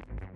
time.